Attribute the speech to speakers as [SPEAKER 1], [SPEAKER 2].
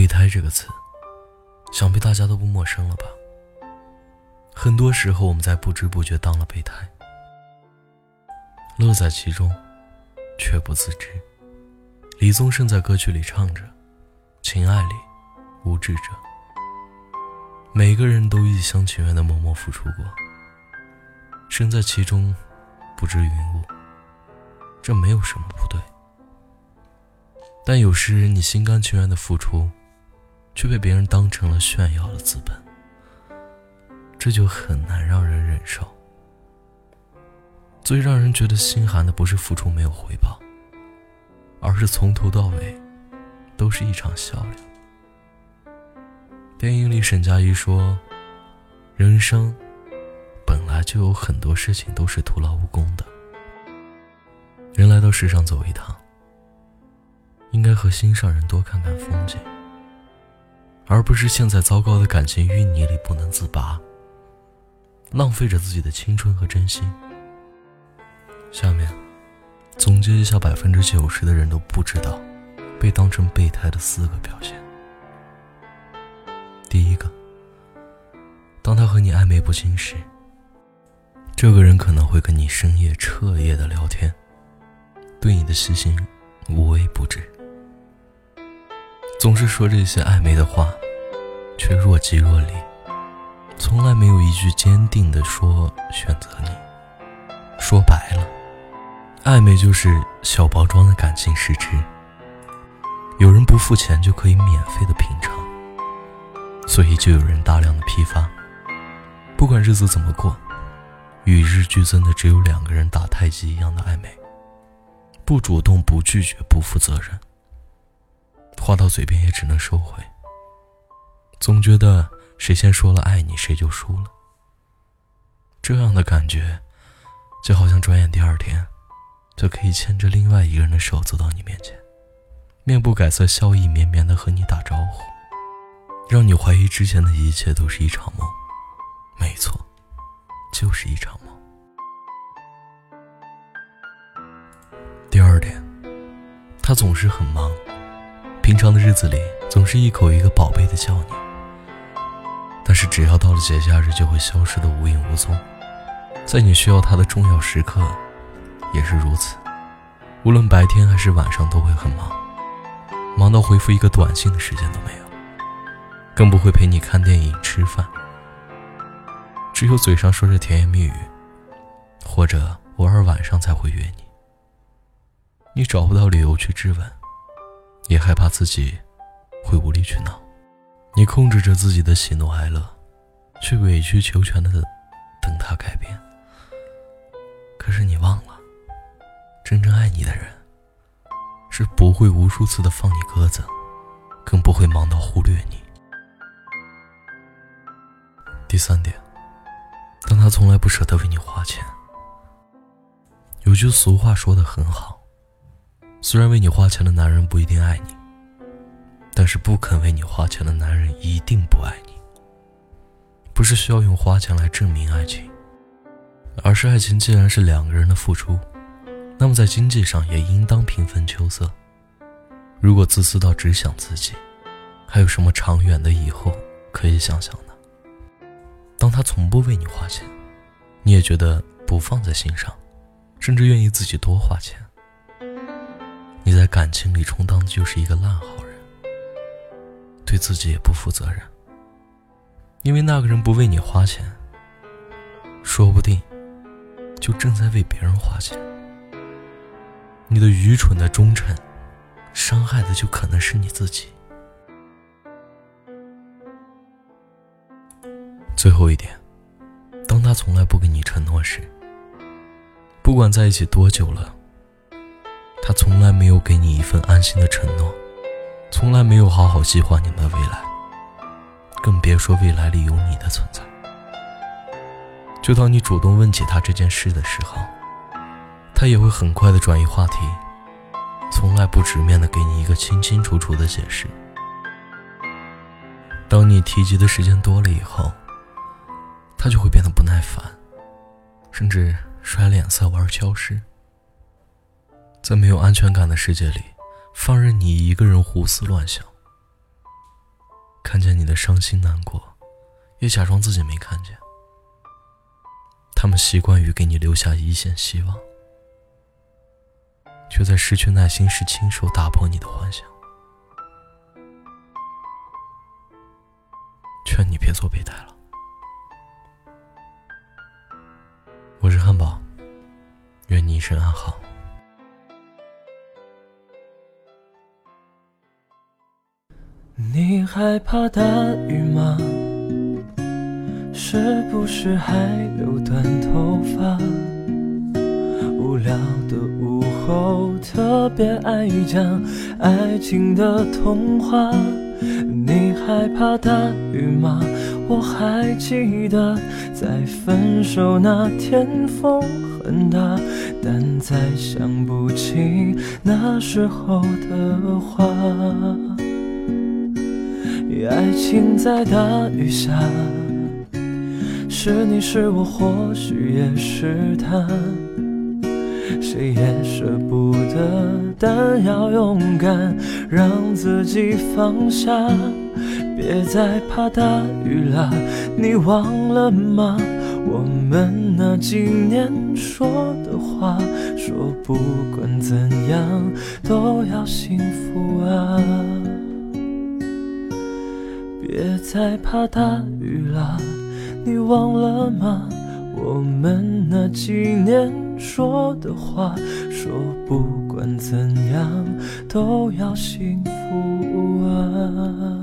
[SPEAKER 1] 备胎这个词，想必大家都不陌生了吧？很多时候，我们在不知不觉当了备胎，乐在其中，却不自知。李宗盛在歌曲里唱着：“情爱里无知者，每个人都一厢情愿的默默付出过，身在其中，不知云雾。这没有什么不对。但有时你心甘情愿的付出，却被别人当成了炫耀的资本，这就很难让人忍受。最让人觉得心寒的，不是付出没有回报。”而是从头到尾，都是一场笑料。电影里沈佳宜说：“人生本来就有很多事情都是徒劳无功的。人来到世上走一趟，应该和心上人多看看风景，而不是陷在糟糕的感情淤泥里不能自拔，浪费着自己的青春和真心。”下面。总结一下，百分之九十的人都不知道被当成备胎的四个表现。第一个，当他和你暧昧不清时，这个人可能会跟你深夜彻夜的聊天，对你的细心无微不至，总是说这些暧昧的话，却若即若离，从来没有一句坚定的说选择你。说白了。暧昧就是小包装的感情试吃，有人不付钱就可以免费的品尝，所以就有人大量的批发。不管日子怎么过，与日俱增的只有两个人打太极一样的暧昧，不主动、不拒绝、不负责任，话到嘴边也只能收回。总觉得谁先说了爱你，谁就输了。这样的感觉，就好像转眼第二天。就可以牵着另外一个人的手走到你面前，面不改色、笑意绵绵的和你打招呼，让你怀疑之前的一切都是一场梦。没错，就是一场梦。第二点，他总是很忙，平常的日子里总是一口一个宝贝的叫你，但是只要到了节假日就会消失的无影无踪，在你需要他的重要时刻。也是如此，无论白天还是晚上都会很忙，忙到回复一个短信的时间都没有，更不会陪你看电影、吃饭，只有嘴上说着甜言蜜语，或者偶尔晚上才会约你。你找不到理由去质问，也害怕自己会无理取闹，你控制着自己的喜怒哀乐，却委曲求全的等他改变。可是你忘了。真正爱你的人，是不会无数次的放你鸽子，更不会忙到忽略你。第三点，当他从来不舍得为你花钱。有句俗话说的很好，虽然为你花钱的男人不一定爱你，但是不肯为你花钱的男人一定不爱你。不是需要用花钱来证明爱情，而是爱情既然是两个人的付出。那么在经济上也应当平分秋色。如果自私到只想自己，还有什么长远的以后可以想象呢？当他从不为你花钱，你也觉得不放在心上，甚至愿意自己多花钱。你在感情里充当的就是一个烂好人，对自己也不负责任。因为那个人不为你花钱，说不定就正在为别人花钱。你的愚蠢的忠诚，伤害的就可能是你自己。最后一点，当他从来不给你承诺时，不管在一起多久了，他从来没有给你一份安心的承诺，从来没有好好计划你们的未来，更别说未来里有你的存在。就当你主动问起他这件事的时候。他也会很快的转移话题，从来不直面的给你一个清清楚楚的解释。当你提及的时间多了以后，他就会变得不耐烦，甚至甩脸色玩消失。在没有安全感的世界里，放任你一个人胡思乱想，
[SPEAKER 2] 看见你的伤心难过，也假装自己没看见。他们习惯于给你留下一线希望，却在失去耐心时亲手打破你的幻想。劝你别做备胎了。我是汉堡，愿你一生安好。
[SPEAKER 1] 你害怕大雨吗？是不是还留短头发？无聊的午后，特别爱讲爱情的童话。你害怕大雨吗？我还记得在分手那天风很大，但再想不起那时候的话。爱情在大雨下，是你是我，或许也是他，谁也舍不得，但要勇敢让自己放下。别再怕大雨了，你忘了吗？我们那几年说的话，说不管怎样都要幸福啊。别再怕大雨了，你忘了吗？我们那几年说的话，说不管怎样都要幸福啊。